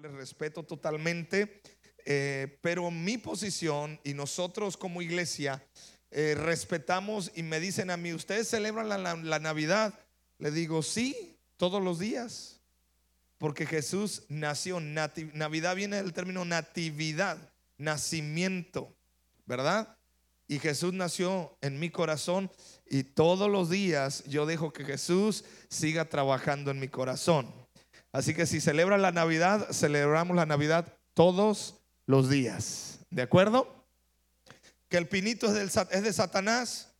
les respeto totalmente, eh, pero mi posición y nosotros como iglesia eh, respetamos y me dicen a mí, ¿ustedes celebran la, la- la Navidad? Le digo, sí, todos los días, porque Jesús nació, Navidad viene del término natividad, nacimiento, ¿verdad? Y Jesús nació en mi corazón y todos los días yo dejo que Jesús siga trabajando en mi corazón. Así que si celebran la Navidad, celebramos la Navidad todos los días. ¿De acuerdo? Que el pinito es, de Satanás.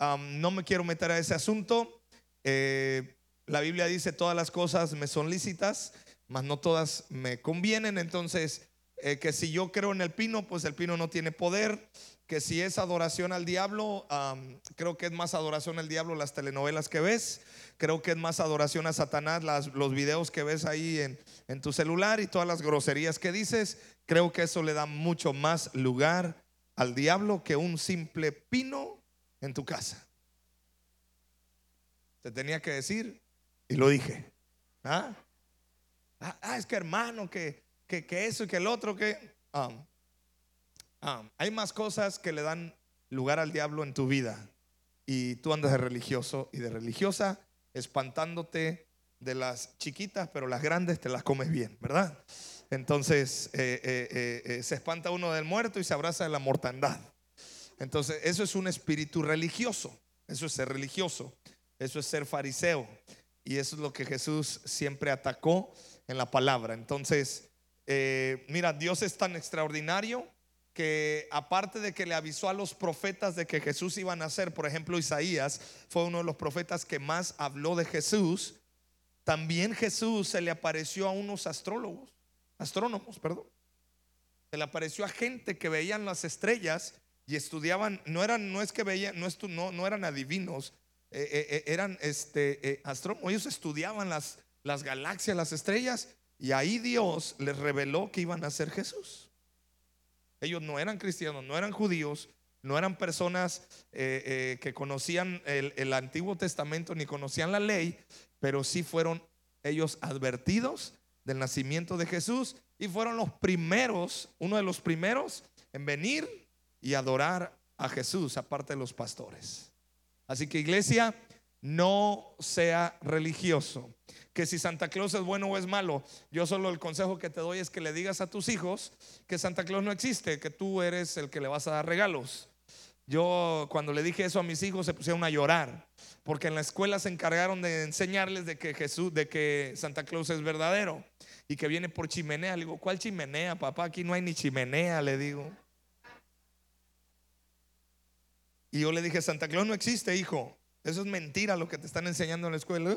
No me quiero meter a ese asunto. Eh, la Biblia dice todas las cosas me son lícitas, mas no todas me convienen. Entonces, eh, que si yo creo en el pino, pues el pino no tiene poder. Que si es adoración al diablo, creo que es más adoración al diablo las telenovelas que ves. Creo que es más adoración a Satanás los videos que ves ahí en, tu celular y todas las groserías que dices. Creo que eso le da mucho más lugar al diablo que un simple pino en tu casa. Te tenía que decir y lo dije. ¿Ah? Ah, ah, es que hermano, que, que, eso y que el otro, que... um, hay más cosas que le dan lugar al diablo en tu vida. Y tú andas de religioso y de religiosa, espantándote de las chiquitas, pero las grandes te las comes bien, ¿verdad? Entonces eh, eh, eh, se espanta uno del muerto y se abraza de la mortandad. Entonces, eso es un espíritu religioso. Eso es ser religioso. Eso es ser fariseo. Y eso es lo que Jesús siempre atacó en la palabra. Entonces, mira, Dios es tan extraordinario que aparte de que le avisó a los profetas de que Jesús iba a nacer, por ejemplo, Isaías fue uno de los profetas que más habló de Jesús, también Jesús se le apareció a unos astrólogos, astrónomos, perdón. Se le apareció a gente que veían las estrellas y estudiaban, no eran, no es que veían, no, estu- no, no eran adivinos, eh, eh, eh, eran este, astrónomos, ellos estudiaban las, las galaxias, las estrellas, y ahí Dios les reveló que iban a ser Jesús. Ellos no eran cristianos, no eran judíos, no eran personas eh, eh, que conocían el, el Antiguo Testamento ni conocían la ley, pero sí fueron ellos advertidos del nacimiento de Jesús y fueron los primeros, uno de los primeros en venir y adorar a Jesús, aparte de los pastores. Así que iglesia, no sea religioso. Que si Santa Claus es bueno o es malo, yo solo el consejo que te doy es que le digas a tus hijos que Santa Claus no existe, que tú eres el que le vas a dar regalos. Yo cuando le dije eso a mis hijos se pusieron a llorar, porque en la escuela se encargaron de enseñarles de que Jesús, de que Santa Claus es verdadero y que viene por chimenea. Le digo, ¿cuál chimenea, papá? Aquí no hay ni chimenea, le digo. Y yo le dije, Santa Claus no existe, hijo. Eso es mentira lo que te están enseñando en la escuela.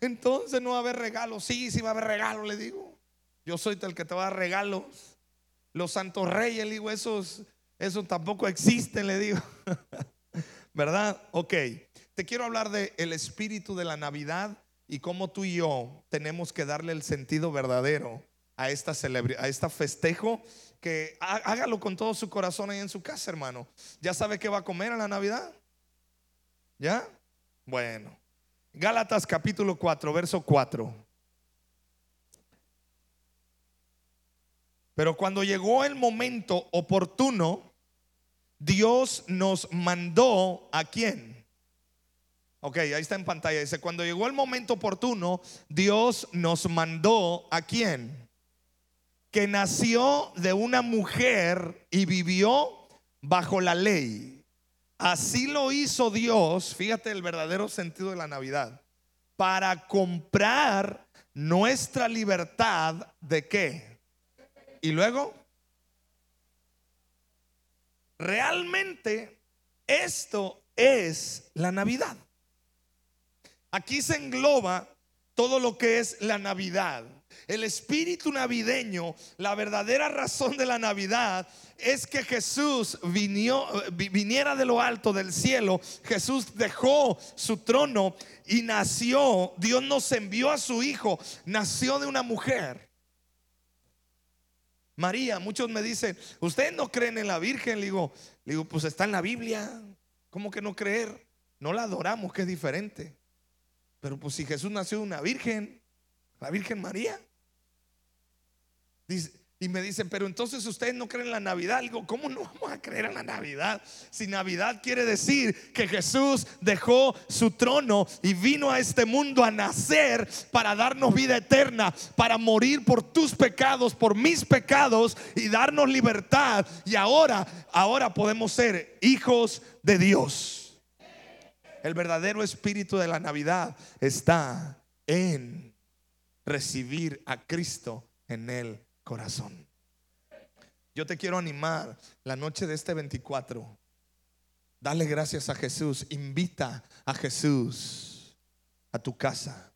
Entonces no va a haber regalos. Sí, sí va a haber regalos, le digo. Yo soy el que te va a dar regalos. Los santos reyes, le digo, esos, esos tampoco existen, le digo. ¿Verdad? Ok. Te quiero hablar de el espíritu de la Navidad y cómo tú y yo tenemos que darle el sentido verdadero a esta celebridad, a esta festejo que há- hágalo con todo su corazón ahí en su casa, hermano. ¿Ya sabe qué va a comer en la Navidad? ¿Ya? Bueno. Gálatas capítulo 4, verso 4. Pero cuando llegó el momento oportuno, Dios nos mandó a quién? Ok, ahí está en pantalla. Dice, cuando llegó el momento oportuno, Dios nos mandó a quién? Que nació de una mujer y vivió bajo la ley. Así lo hizo Dios, fíjate el verdadero sentido de la Navidad, para comprar nuestra libertad de qué. Y luego, realmente esto es la Navidad. Aquí se engloba todo lo que es la Navidad. El espíritu navideño, la verdadera razón de la Navidad es que Jesús vinió- vi- viniera de lo alto del cielo. Jesús dejó su trono y nació. Dios nos envió a su hijo. Nació de una mujer. María, muchos me dicen, ¿ustedes no creen en la Virgen? Digo, le digo, pues está en la Biblia. ¿Cómo que no creer? No la adoramos, que es diferente. Pero pues si Jesús nació de una virgen, la Virgen María. y me dicen, pero entonces ustedes no creen en la Navidad. Digo, ¿cómo no vamos a creer en la Navidad? Si Navidad quiere decir que Jesús dejó su trono y vino a este mundo a nacer para darnos vida eterna, para morir por tus pecados, por mis pecados y darnos libertad. Y ahora, ahora podemos ser hijos de Dios. El verdadero espíritu de la Navidad está en recibir a Cristo en él corazón. Yo te quiero animar la noche de este 24. Dale gracias a Jesús. Invita a Jesús a tu casa.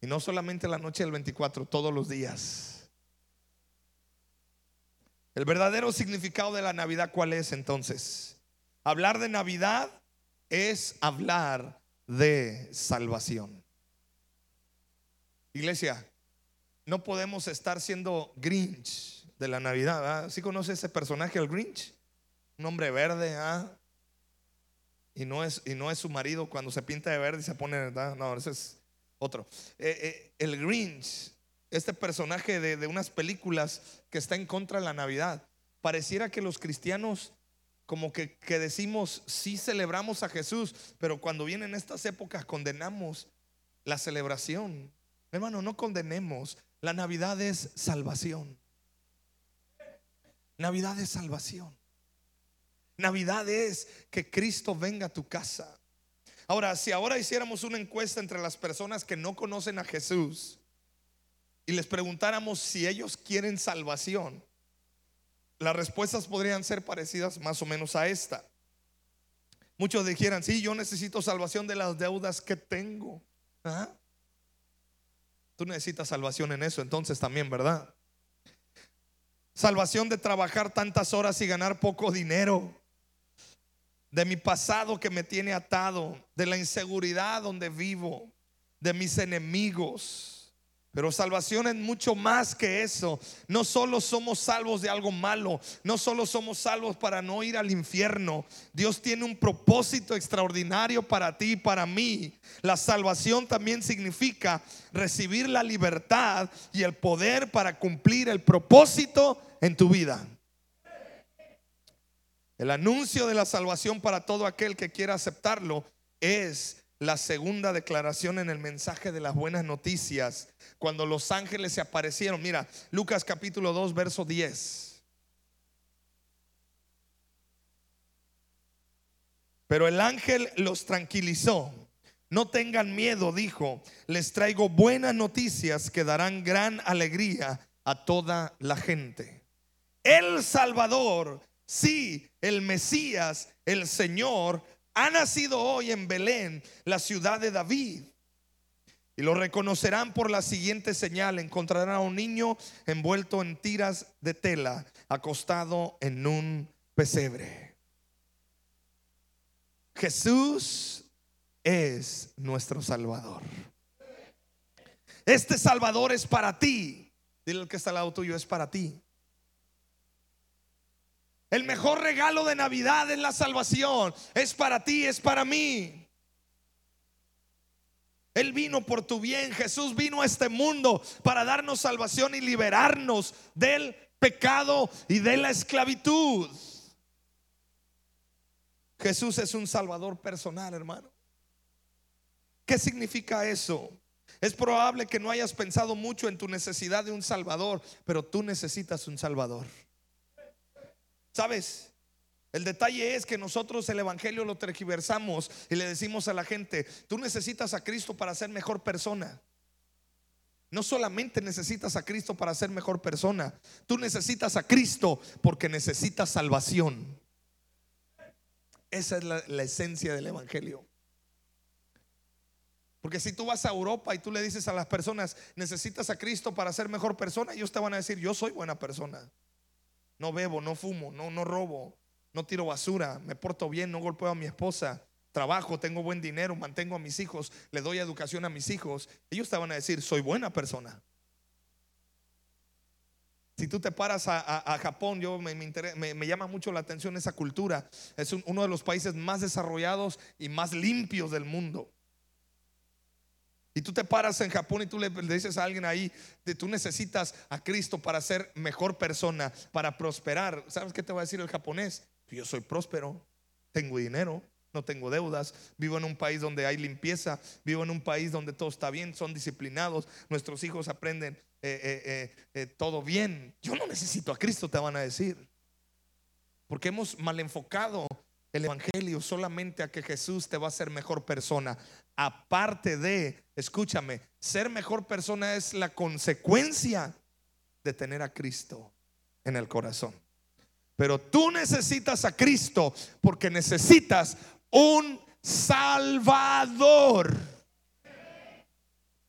Y no solamente la noche del 24, todos los días. El verdadero significado de la Navidad, ¿cuál es entonces? Hablar de Navidad es hablar de salvación. Iglesia, no podemos estar siendo Grinch de la Navidad. ¿Sí conoce ese personaje, el Grinch? Un hombre verde, ¿ah? Y no, es, y no es su marido cuando se pinta de verde y se pone, ¿verdad? No, ese es otro. Eh, eh, el Grinch, este personaje de, de unas películas que está en contra de la Navidad. Pareciera que los cristianos como que, que, decimos, sí celebramos a Jesús, pero cuando vienen estas épocas condenamos la celebración. Hermano, no condenemos, la Navidad es salvación. Navidad es salvación. Navidad es que Cristo venga a tu casa. Ahora, si ahora hiciéramos una encuesta entre las personas que no conocen a Jesús y les preguntáramos si ellos quieren salvación, las respuestas podrían ser parecidas más o menos a esta. Muchos dijeran, sí, yo necesito salvación de las deudas que tengo. ¿Ah? Tú necesitas salvación en eso entonces también, ¿verdad? Salvación de trabajar tantas horas y ganar poco dinero. De mi pasado que me tiene atado. De la inseguridad donde vivo. De mis enemigos pero salvación es mucho más que eso. No solo somos salvos de algo malo, no solo somos salvos para no ir al infierno. Dios tiene un propósito extraordinario para ti y para mí. La salvación también significa recibir la libertad y el poder para cumplir el propósito en tu vida. El anuncio de la salvación para todo aquel que quiera aceptarlo es la segunda declaración en el mensaje de las buenas noticias, cuando los ángeles se aparecieron. Mira, Lucas capítulo 2, verso 10. Pero el ángel los tranquilizó. No tengan miedo, dijo, les traigo buenas noticias que darán gran alegría a toda la gente. El Salvador, sí, el Mesías, el Señor, ha nacido hoy en Belén, la ciudad de David. Y lo reconocerán por la siguiente señal. Encontrarán a un niño envuelto en tiras de tela, acostado en un pesebre. Jesús es nuestro Salvador. Este Salvador es para ti. Dile al que está al lado tuyo, es para ti. El mejor regalo de Navidad es la salvación. Es para ti, es para mí. Él vino por tu bien. Jesús vino a este mundo para darnos salvación y liberarnos del pecado y de la esclavitud. Jesús es un salvador personal, hermano. ¿Qué significa eso? Es probable que no hayas pensado mucho en tu necesidad de un salvador, pero tú necesitas un salvador. ¿Sabes? El detalle es que nosotros el Evangelio lo tergiversamos y le decimos a la gente, tú necesitas a Cristo para ser mejor persona. No solamente necesitas a Cristo para ser mejor persona, tú necesitas a Cristo porque necesitas salvación. Esa es la, esencia del Evangelio. Porque si tú vas a Europa y tú le dices a las personas, necesitas a Cristo para ser mejor persona, ellos te van a decir, yo soy buena persona. No bebo, no fumo, no, no robo, no tiro basura, me porto bien, no golpeo a mi esposa, trabajo, tengo buen dinero, mantengo a mis hijos, le doy educación a mis hijos. Ellos te van a decir, soy buena persona. Si tú te paras a, Japón, yo me, me, llama mucho la atención esa cultura. Es uno de los países más desarrollados y más limpios del mundo. Y tú te paras en Japón y tú le, dices a alguien ahí, de, tú necesitas a Cristo para ser mejor persona, para prosperar. ¿Sabes qué te va a decir el japonés? Yo soy próspero, tengo dinero, no tengo deudas, vivo en un país donde hay limpieza, vivo en un país donde todo está bien, son disciplinados, nuestros hijos aprenden eh, eh, eh, todo bien. Yo no necesito a Cristo, te van a decir. Porque hemos mal enfocado el Evangelio solamente a que Jesús te va a hacer mejor persona. Aparte de, escúchame, ser mejor persona es la consecuencia de tener a Cristo en el corazón. Pero tú necesitas a Cristo porque necesitas un Salvador.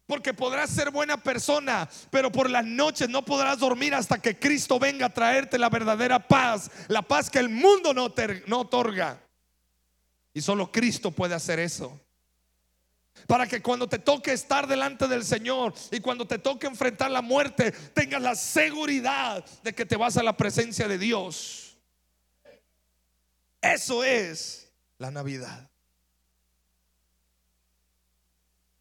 Porque podrás ser buena persona, pero por las noches no podrás dormir hasta que Cristo venga a traerte la verdadera paz, la paz que el mundo no, no otorga. Y solo Cristo puede hacer eso. Para que cuando te toque estar delante del Señor y cuando te toque enfrentar la muerte, tengas la seguridad de que te vas a la presencia de Dios. Eso es la Navidad.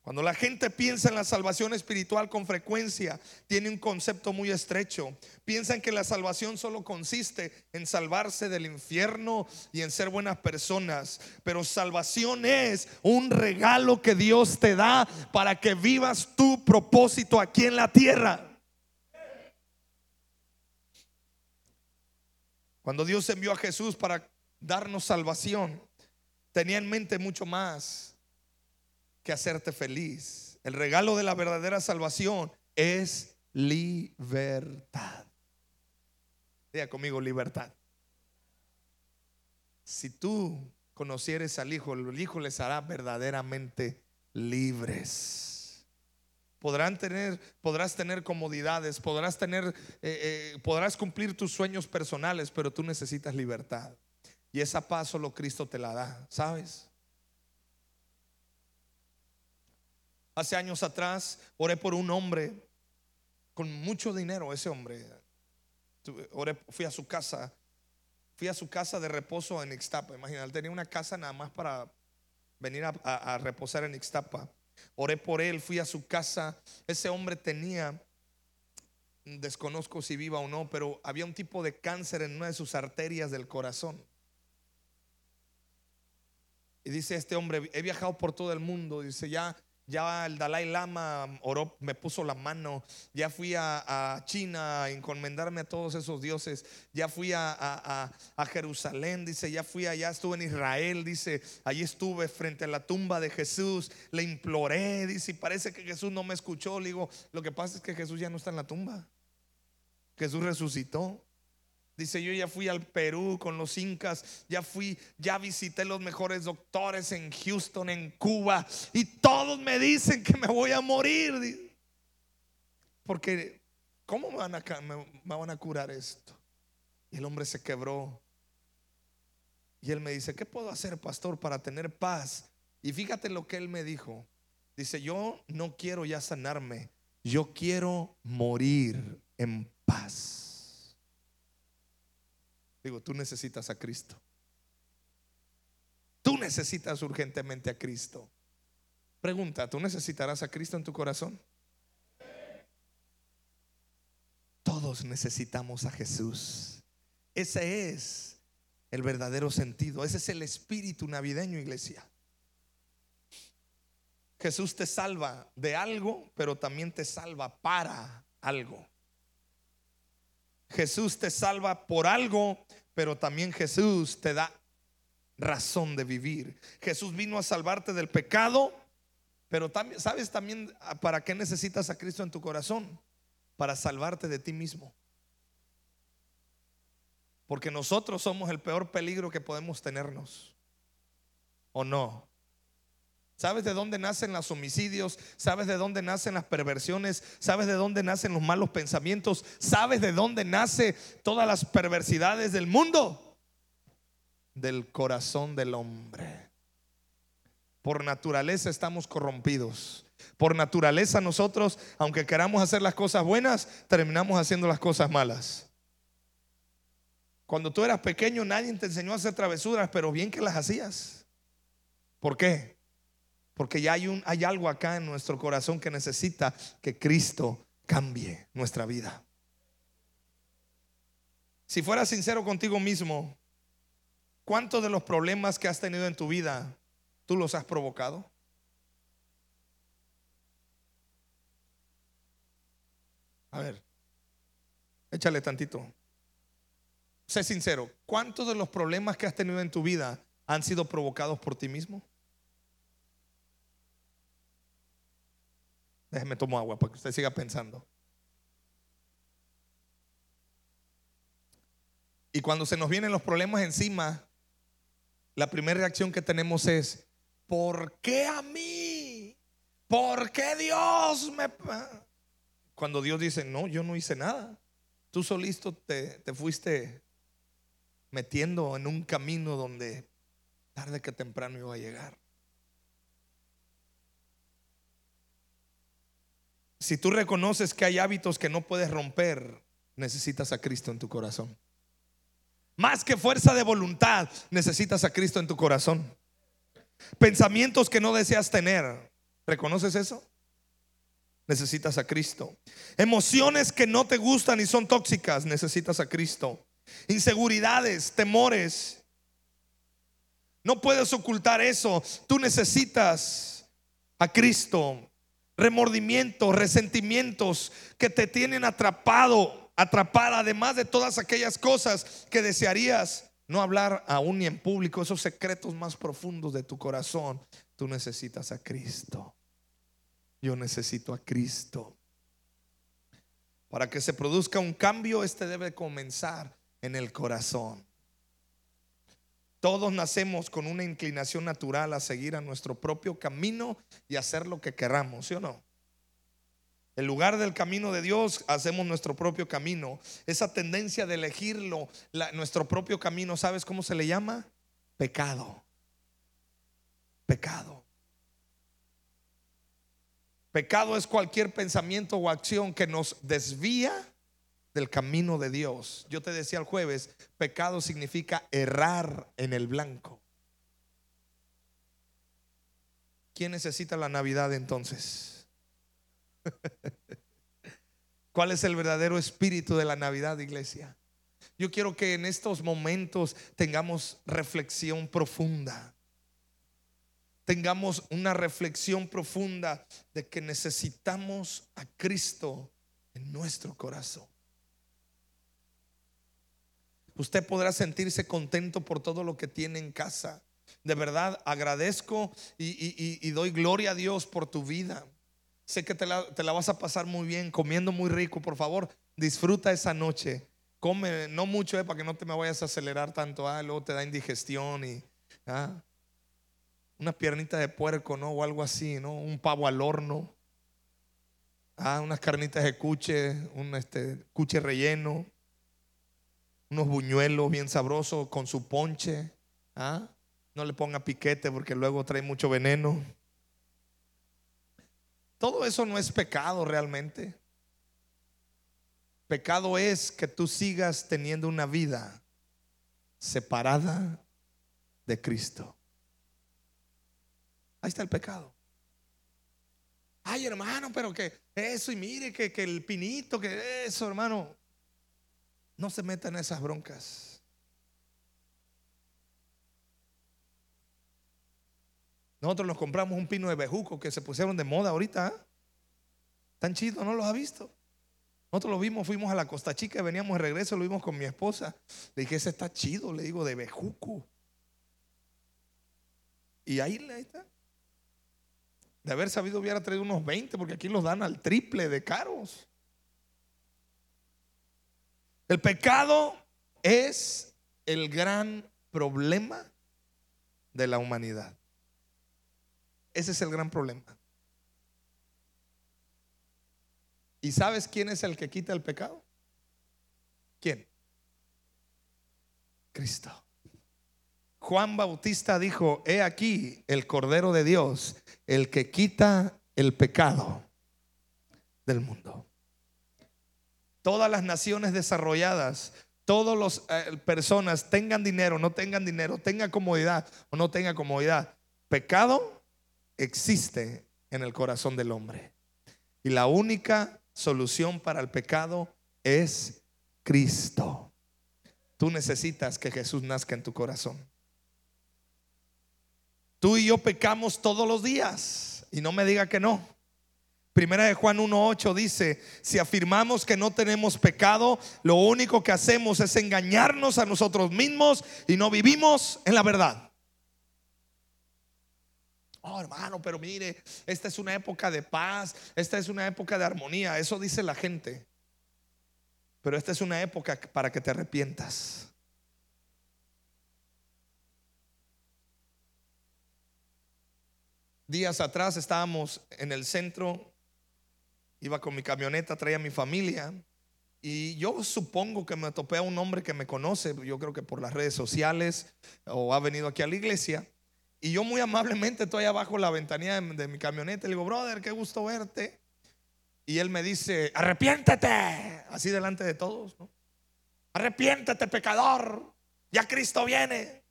Cuando la gente piensa en la salvación espiritual con frecuencia, tiene un concepto muy estrecho. Piensan que la salvación solo consiste en salvarse del infierno y en ser buenas personas. Pero salvación es un regalo que Dios te da para que vivas tu propósito aquí en la tierra. Cuando Dios envió a Jesús para darnos salvación, tenía en mente mucho más que hacerte feliz. El regalo de la verdadera salvación es libertad. Diga conmigo, libertad. Si tú conocieres al Hijo, el Hijo les hará verdaderamente libres. Podrán tener, podrás tener comodidades, podrás tener, eh, eh, podrás cumplir tus sueños personales, pero tú necesitas libertad. Y esa paz solo Cristo te la da, ¿sabes? Hace años atrás oré por un hombre con mucho dinero, ese hombre. fui a su casa, fui a su casa de reposo en Ixtapa. Imagina, él tenía una casa nada más para venir a, reposar en Ixtapa. Oré por él, fui a su casa. Ese hombre tenía, desconozco si viva o no, pero había un tipo de cáncer en una de sus arterias del corazón. Y dice este hombre, he viajado por todo el mundo, dice, ya ya el Dalai Lama oró, me puso la mano. Ya fui a, China a encomendarme a todos esos dioses. Ya fui a, Jerusalén, dice. Ya fui allá, estuve en Israel, dice. Allí estuve frente a la tumba de Jesús. Le imploré, dice. Parece que Jesús no me escuchó. Le digo, lo que pasa es que Jesús ya no está en la tumba. Jesús resucitó. Dice, yo ya fui al Perú con los incas, ya fui, ya visité los mejores doctores en Houston, en Cuba, y todos me dicen que me voy a morir. Porque, ¿cómo me van a, me van a curar esto? Y el hombre se quebró. Y él me dice, ¿qué puedo hacer, pastor, para tener paz? Y fíjate lo que él me dijo. Dice, yo no quiero ya sanarme, yo quiero morir en paz. Digo, tú necesitas a Cristo. Tú necesitas urgentemente a Cristo. Pregunta, ¿tú necesitarás a Cristo en tu corazón? Todos necesitamos a Jesús. Ese es el verdadero sentido. Ese es el espíritu navideño, iglesia. Jesús te salva de algo, pero también te salva para algo. Jesús te salva por algo, pero también Jesús te da razón de vivir. Jesús vino a salvarte del pecado, pero también, ¿sabes también para qué necesitas a Cristo en tu corazón? Para salvarte de ti mismo. Porque nosotros somos el peor peligro que podemos tenernos. ¿O no? ¿Sabes de dónde nacen los homicidios? ¿Sabes de dónde nacen las perversiones? ¿Sabes de dónde nacen los malos pensamientos? ¿Sabes de dónde nace todas las perversidades del mundo? Del corazón del hombre. Por naturaleza estamos corrompidos. Por naturaleza nosotros, aunque queramos hacer las cosas buenas, terminamos haciendo las cosas malas. Cuando tú eras pequeño nadie te enseñó a hacer travesuras, pero bien que las hacías. ¿Por qué? Porque ya hay, un, hay algo acá en nuestro corazón que necesita que Cristo cambie nuestra vida. Si fueras sincero contigo mismo, ¿cuántos de los problemas que has tenido en tu vida tú los has provocado? A ver, échale tantito. Sé sincero, ¿cuántos de los problemas que has tenido en tu vida han sido provocados por ti mismo? Déjeme tomar agua para que usted siga pensando. Y cuando se nos vienen los problemas encima, la primera reacción que tenemos es, ¿por qué a mí? ¿Por qué Dios me... Cuando Dios dice, no, yo no hice nada. Tú solito te, te fuiste metiendo en un camino donde tarde que temprano iba a llegar. Si tú reconoces que hay hábitos que no puedes romper, necesitas a Cristo en tu corazón. Más que fuerza de voluntad, necesitas a Cristo en tu corazón. Pensamientos que no deseas tener, ¿reconoces eso? Necesitas a Cristo. Emociones que no te gustan y son tóxicas, necesitas a Cristo inseguridades, temores. No puedes ocultar eso. Tú necesitas a Cristo. Remordimientos, resentimientos que te tienen atrapado, atrapada, además de todas aquellas cosas que desearías no hablar aún ni en público, esos secretos más profundos de tu corazón. Tú necesitas a Cristo. Yo necesito a Cristo. Para que se produzca un cambio, este debe comenzar en el corazón. Todos nacemos con una inclinación natural a seguir a nuestro propio camino y hacer lo que queramos, ¿sí o no? En lugar del camino de Dios, hacemos nuestro propio camino. Esa tendencia de elegirlo, nuestro propio camino, ¿sabes cómo se le llama? Pecado. Pecado. Pecado es cualquier pensamiento o acción que nos desvía del camino de Dios. Yo te decía el jueves, pecado significa errar en el blanco. ¿Quién necesita la Navidad entonces? ¿Cuál es el verdadero espíritu de la Navidad, iglesia? Yo quiero que en estos momentos tengamos reflexión profunda. Tengamos una reflexión profunda de que necesitamos a Cristo en nuestro corazón. Usted podrá sentirse contento por todo lo que tiene en casa. De verdad, agradezco y, doy gloria a Dios por tu vida. Sé que te la, vas a pasar muy bien, comiendo muy rico. Por favor, disfruta esa noche. Come, no mucho, eh, para que no te me vayas a acelerar tanto. Ah, luego te da indigestión y ah, una piernita de puerco, ¿no? O algo así, ¿no? Un pavo al horno. Ah, unas carnitas de cuche, un este, cuche relleno unos buñuelos bien sabrosos con su ponche. ¿ah? No le ponga piquete porque luego trae mucho veneno. Todo eso no es pecado realmente. Pecado es que tú sigas teniendo una vida separada de Cristo. Ahí está el pecado. Ay, hermano, pero que eso y mire que, que el pinito, que eso, hermano. No se metan en esas broncas. Nosotros nos compramos un pino de bejuco que se pusieron de moda ahorita. ¿ah? Tan chido, ¿no los ha visto? Nosotros lo vimos, fuimos a la Costa Chica y veníamos de regreso, lo vimos con mi esposa. Le dije, ese está chido, le digo, de bejuco. Y ahí, ahí está. De haber sabido hubiera traído unos 20, porque aquí los dan al triple de caros. El pecado es el gran problema de la humanidad. Ese es el gran problema. ¿Y sabes quién es el que quita el pecado? ¿Quién? Cristo. Juan Bautista dijo, he aquí el Cordero de Dios, el que quita el pecado del mundo todas las naciones desarrolladas, todas las eh, personas tengan dinero, no tengan dinero, tengan comodidad o no tengan comodidad. Pecado existe en el corazón del hombre. Y la única solución para el pecado es Cristo. Tú necesitas que Jesús nazca en tu corazón. Tú y yo pecamos todos los días y no me diga que no. Primera de Juan 1.8 dice, si afirmamos que no tenemos pecado, lo único que hacemos es engañarnos a nosotros mismos y no vivimos en la verdad. Oh, hermano, pero mire, esta es una época de paz, esta es una época de armonía, eso dice la gente. Pero esta es una época para que te arrepientas. Días atrás estábamos en el centro, iba con mi camioneta, traía a mi familia y yo supongo que me topé a un hombre que me conoce, yo creo que por las redes sociales o ha venido aquí a la iglesia. Y yo muy amablemente estoy abajo la ventanilla de, mi camioneta. Le digo, brother, qué gusto verte. Y él me dice, arrepiéntete. Así delante de todos. ¿no? Arrepiéntete, pecador. Ya Cristo viene.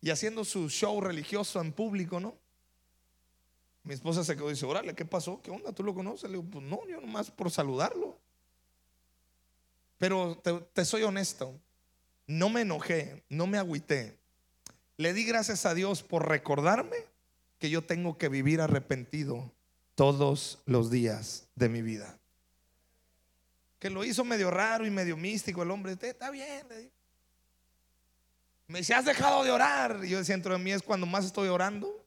Y haciendo su show religioso en público, ¿no? Mi esposa se quedó y dice, órale, ¿qué pasó? ¿Qué onda? ¿Tú lo conoces? Le digo, pues no, yo nomás por saludarlo. Pero te, soy honesto, no me enojé, no me agüité. Le di gracias a Dios por recordarme que yo tengo que vivir arrepentido todos los días de mi vida. Que lo hizo medio raro y medio místico el hombre. Está bien. Me dice, has dejado de orar. Y yo decía, dentro de mí es cuando más estoy orando.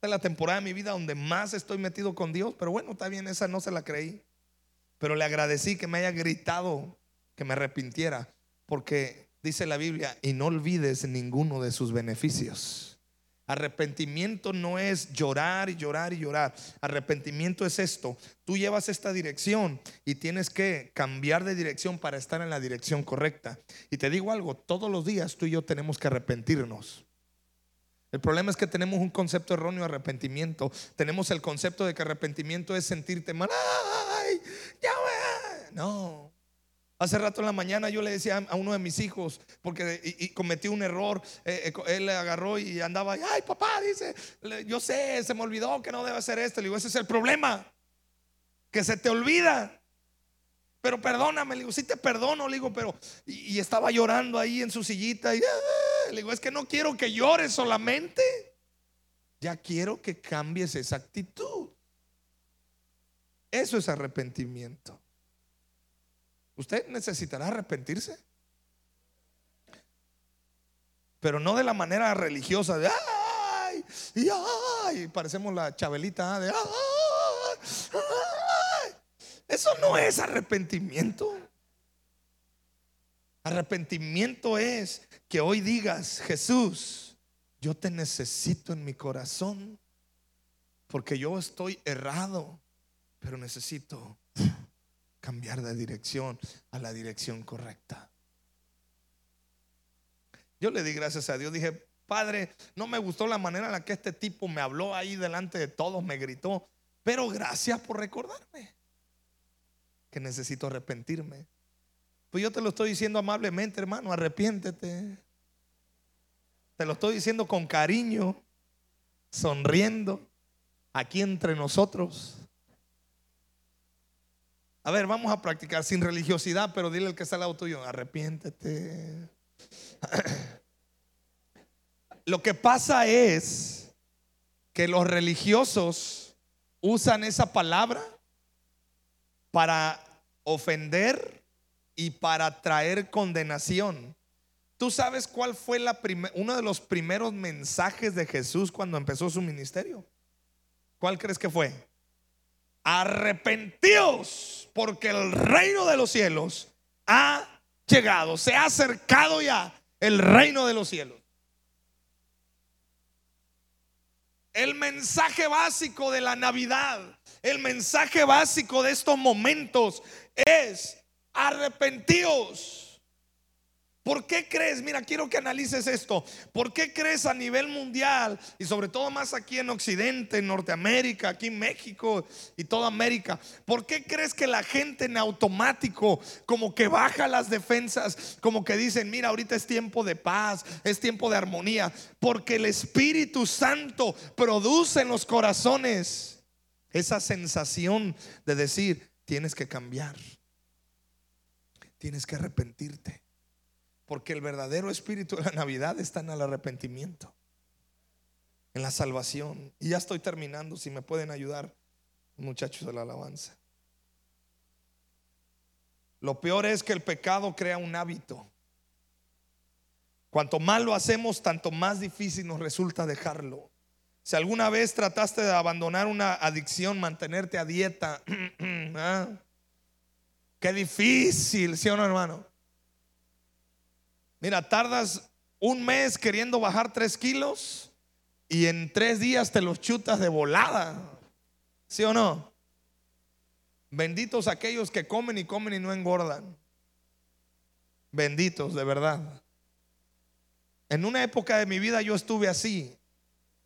Es la temporada de mi vida donde más estoy metido con Dios. Pero bueno, está bien, esa no se la creí. Pero le agradecí que me haya gritado que me arrepintiera. Porque dice la Biblia, y no olvides ninguno de sus beneficios. Arrepentimiento no es llorar y llorar y llorar. Arrepentimiento es esto. Tú llevas esta dirección y tienes que cambiar de dirección para estar en la dirección correcta. Y te digo algo, todos los días tú y yo tenemos que arrepentirnos. El problema es que tenemos un concepto erróneo de arrepentimiento. Tenemos el concepto de que arrepentimiento es sentirte mal. Ay, ya No. Hace rato en la mañana yo le decía a uno de mis hijos, porque y, cometí un error, eh, eh, él le agarró y andaba, ay papá, dice, yo sé, se me olvidó que no debe hacer esto. Le digo, ese es el problema, que se te olvida. Pero perdóname, le digo, sí te perdono, le digo, pero, y, estaba llorando ahí en su sillita, y ah", le digo, es que no quiero que llores solamente, ya quiero que cambies esa actitud. Eso es arrepentimiento. Usted necesitará arrepentirse. Pero no de la manera religiosa de ay, y ay, parecemos la chabelita ¿ah? de ay, Eso no es arrepentimiento. Arrepentimiento es que hoy digas, Jesús, yo te necesito en mi corazón porque yo estoy errado, pero necesito cambiar de dirección a la dirección correcta. Yo le di gracias a Dios, dije, Padre, no me gustó la manera en la que este tipo me habló ahí delante de todos, me gritó, pero gracias por recordarme que necesito arrepentirme. Pues yo te lo estoy diciendo amablemente, hermano, arrepiéntete. Te lo estoy diciendo con cariño, sonriendo, aquí entre nosotros. A ver, vamos a practicar sin religiosidad, pero dile al que está al lado tuyo, arrepiéntete. Lo que pasa es que los religiosos usan esa palabra para ofender y para traer condenación. ¿Tú sabes cuál fue la uno de los primeros mensajes de Jesús cuando empezó su ministerio? ¿Cuál crees que fue? Arrepentíos porque el reino de los cielos ha llegado, se ha acercado ya el reino de los cielos. El mensaje básico de la Navidad, el mensaje básico de estos momentos es arrepentíos ¿Por qué crees? Mira, quiero que analices esto. ¿Por qué crees a nivel mundial y sobre todo más aquí en Occidente, en Norteamérica, aquí en México y toda América? ¿Por qué crees que la gente en automático como que baja las defensas, como que dicen, mira, ahorita es tiempo de paz, es tiempo de armonía? Porque el Espíritu Santo produce en los corazones esa sensación de decir, tienes que cambiar, tienes que arrepentirte porque el verdadero espíritu de la Navidad está en el arrepentimiento, en la salvación. Y ya estoy terminando, si me pueden ayudar, muchachos de la alabanza. Lo peor es que el pecado crea un hábito. Cuanto más lo hacemos, tanto más difícil nos resulta dejarlo. Si alguna vez trataste de abandonar una adicción, mantenerte a dieta, ¿ah? qué difícil, ¿sí o no, hermano? Mira, tardas un mes queriendo bajar tres kilos y en tres días te los chutas de volada. ¿Sí o no? Benditos aquellos que comen y comen y no engordan. Benditos, de verdad. En una época de mi vida yo estuve así.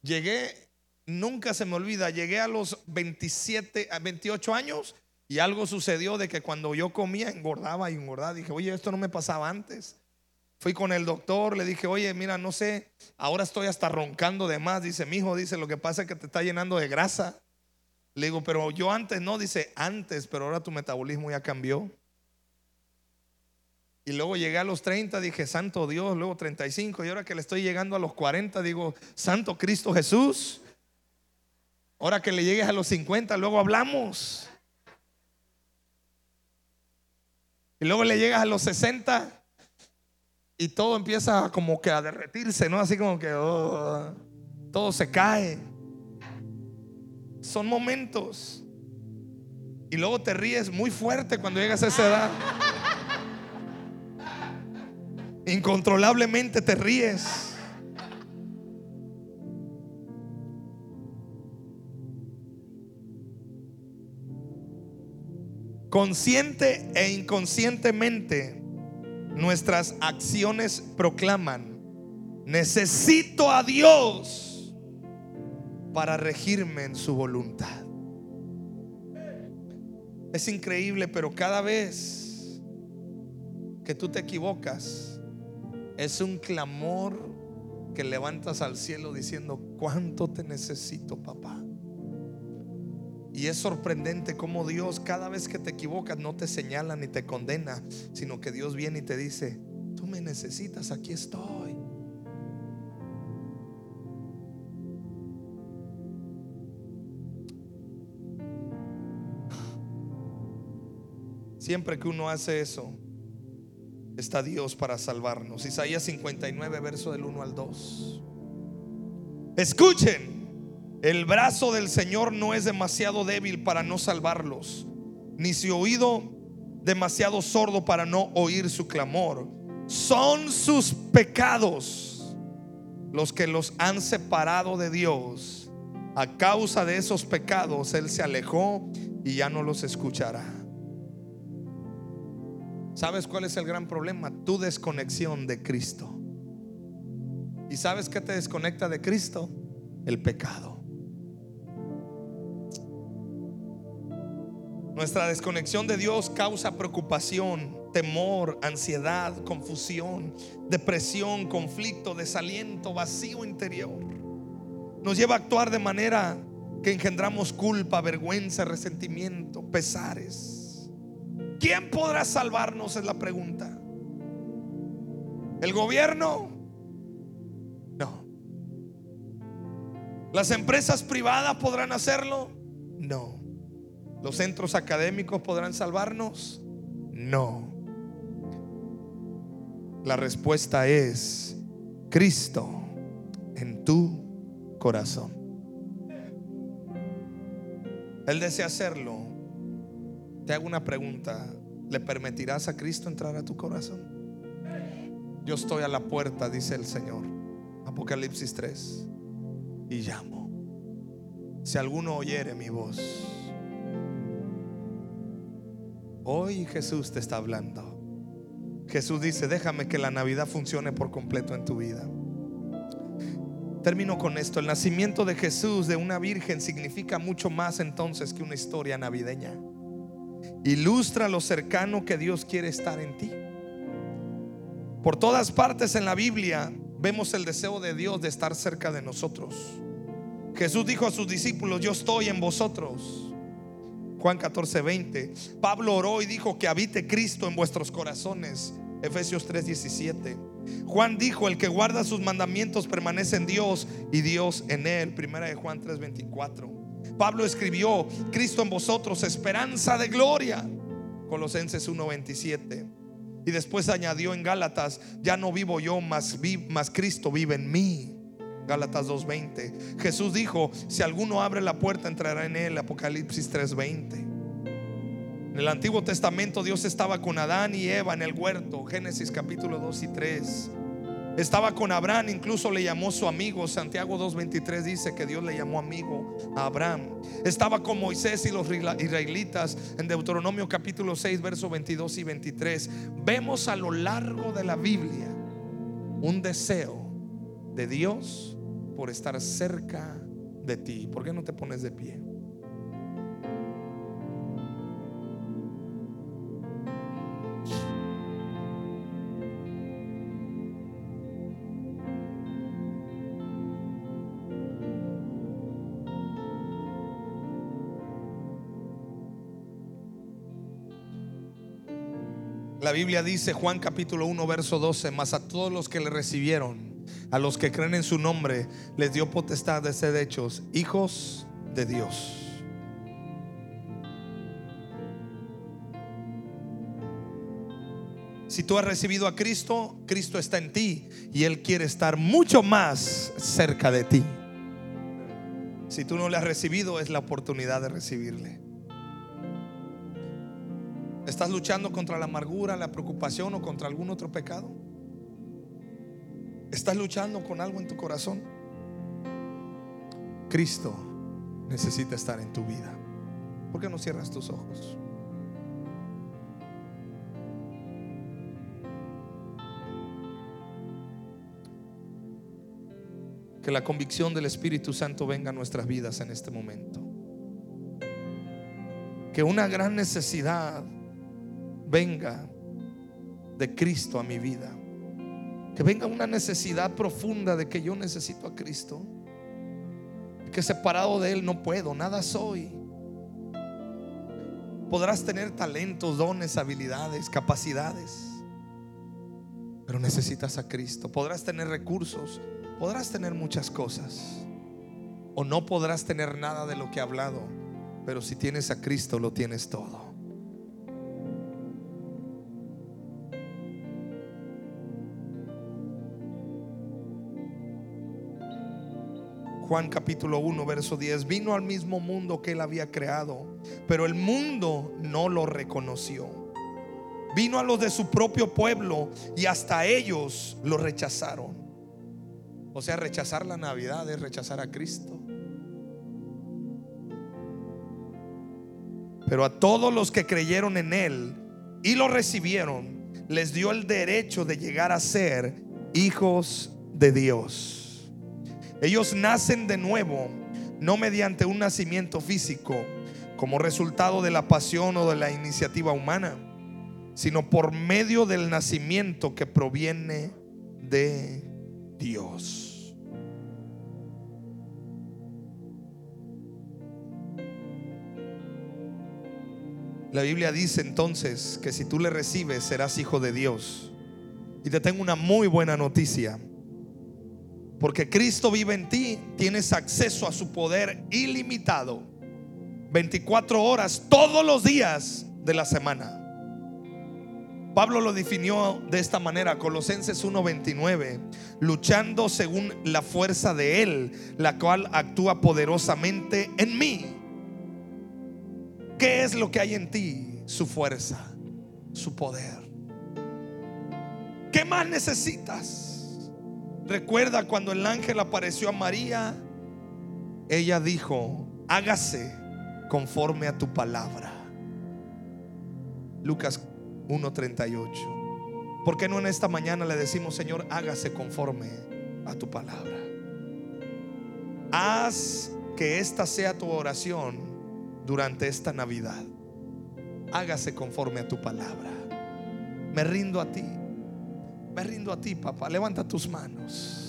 Llegué, nunca se me olvida, llegué a los 27, a 28 años y algo sucedió de que cuando yo comía engordaba y engordaba. Dije, oye, esto no me pasaba antes. Fui con el doctor, le dije, oye, mira, no sé, ahora estoy hasta roncando de más. Dice, mi hijo, dice, lo que pasa es que te está llenando de grasa. Le digo, pero yo antes no, dice, antes, pero ahora tu metabolismo ya cambió. Y luego llegué a los 30, dije, Santo Dios, luego 35, y ahora que le estoy llegando a los 40, digo, Santo Cristo Jesús. Ahora que le llegues a los 50, luego hablamos. Y luego le llegas a los 60 y todo empieza como que a derretirse, ¿no? Así como que oh, todo se cae. Son momentos. Y luego te ríes muy fuerte cuando llegas a esa edad. Incontrolablemente te ríes. Consciente e inconscientemente nuestras acciones proclaman, necesito a Dios para regirme en su voluntad. Es increíble, pero cada vez que tú te equivocas, es un clamor que levantas al cielo diciendo, ¿cuánto te necesito, papá? Y es sorprendente cómo Dios cada vez que te equivocas no te señala ni te condena, sino que Dios viene y te dice, tú me necesitas, aquí estoy. Siempre que uno hace eso, está Dios para salvarnos. Isaías 59, verso del 1 al 2. Escuchen. El brazo del Señor no es demasiado débil para no salvarlos, ni su oído demasiado sordo para no oír su clamor. Son sus pecados los que los han separado de Dios. A causa de esos pecados Él se alejó y ya no los escuchará. ¿Sabes cuál es el gran problema? Tu desconexión de Cristo. ¿Y sabes qué te desconecta de Cristo? El pecado. Nuestra desconexión de Dios causa preocupación, temor, ansiedad, confusión, depresión, conflicto, desaliento, vacío interior. Nos lleva a actuar de manera que engendramos culpa, vergüenza, resentimiento, pesares. ¿Quién podrá salvarnos? Es la pregunta. ¿El gobierno? No. ¿Las empresas privadas podrán hacerlo? No. ¿Los centros académicos podrán salvarnos? No. La respuesta es Cristo en tu corazón. Él desea hacerlo. Te hago una pregunta. ¿Le permitirás a Cristo entrar a tu corazón? Yo estoy a la puerta, dice el Señor. Apocalipsis 3. Y llamo. Si alguno oyere mi voz Hoy Jesús te está hablando. Jesús dice, déjame que la Navidad funcione por completo en tu vida. Termino con esto. El nacimiento de Jesús de una virgen significa mucho más entonces que una historia navideña. Ilustra lo cercano que Dios quiere estar en ti. Por todas partes en la Biblia vemos el deseo de Dios de estar cerca de nosotros. Jesús dijo a sus discípulos, yo estoy en vosotros. Juan 14, 20. Pablo oró y dijo que habite Cristo en vuestros corazones. Efesios 3, 17. Juan dijo, el que guarda sus mandamientos permanece en Dios y Dios en él. Primera de Juan 3, 24. Pablo escribió, Cristo en vosotros, esperanza de gloria. Colosenses 1, 27. Y después añadió en Gálatas, ya no vivo yo, más, más Cristo vive en mí. Gálatas 2.20. Jesús dijo, si alguno abre la puerta, entrará en él. Apocalipsis 3.20. En el Antiguo Testamento Dios estaba con Adán y Eva en el huerto. Génesis capítulo 2 y 3. Estaba con Abraham, incluso le llamó su amigo. Santiago 2.23 dice que Dios le llamó amigo a Abraham. Estaba con Moisés y los israelitas en Deuteronomio capítulo 6, versos 22 y 23. Vemos a lo largo de la Biblia un deseo de Dios por estar cerca de ti. ¿Por qué no te pones de pie? La Biblia dice, Juan capítulo 1, verso 12, más a todos los que le recibieron, a los que creen en su nombre, les dio potestad de ser hechos hijos de Dios. Si tú has recibido a Cristo, Cristo está en ti y Él quiere estar mucho más cerca de ti. Si tú no le has recibido, es la oportunidad de recibirle. ¿Estás luchando contra la amargura, la preocupación o contra algún otro pecado? ¿Estás luchando con algo en tu corazón? Cristo necesita estar en tu vida. ¿Por qué no cierras tus ojos? Que la convicción del Espíritu Santo venga a nuestras vidas en este momento. Que una gran necesidad venga de Cristo a mi vida. Que venga una necesidad profunda de que yo necesito a Cristo. Que separado de Él no puedo, nada soy. Podrás tener talentos, dones, habilidades, capacidades. Pero necesitas a Cristo. Podrás tener recursos, podrás tener muchas cosas. O no podrás tener nada de lo que he hablado. Pero si tienes a Cristo, lo tienes todo. Juan capítulo 1, verso 10, vino al mismo mundo que él había creado, pero el mundo no lo reconoció. Vino a los de su propio pueblo y hasta ellos lo rechazaron. O sea, rechazar la Navidad es rechazar a Cristo. Pero a todos los que creyeron en Él y lo recibieron, les dio el derecho de llegar a ser hijos de Dios. Ellos nacen de nuevo, no mediante un nacimiento físico, como resultado de la pasión o de la iniciativa humana, sino por medio del nacimiento que proviene de Dios. La Biblia dice entonces que si tú le recibes serás hijo de Dios. Y te tengo una muy buena noticia. Porque Cristo vive en ti, tienes acceso a su poder ilimitado. 24 horas todos los días de la semana. Pablo lo definió de esta manera, Colosenses 1:29, luchando según la fuerza de Él, la cual actúa poderosamente en mí. ¿Qué es lo que hay en ti? Su fuerza, su poder. ¿Qué más necesitas? Recuerda cuando el ángel apareció a María, ella dijo, hágase conforme a tu palabra. Lucas 1.38. ¿Por qué no en esta mañana le decimos, Señor, hágase conforme a tu palabra? Haz que esta sea tu oración durante esta Navidad. Hágase conforme a tu palabra. Me rindo a ti. Me rindo a ti, papá. Levanta tus manos.